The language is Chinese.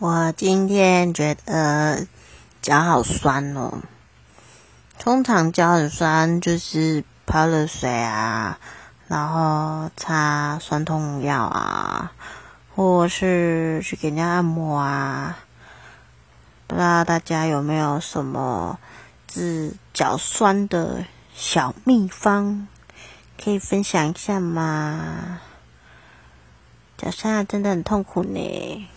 我今天觉得脚好酸哦。通常脚很酸，就是泡了水啊，然后擦酸痛药啊，或是去给人家按摩啊。不知道大家有没有什么治脚酸的小秘方，可以分享一下吗？脚酸啊，真的很痛苦呢。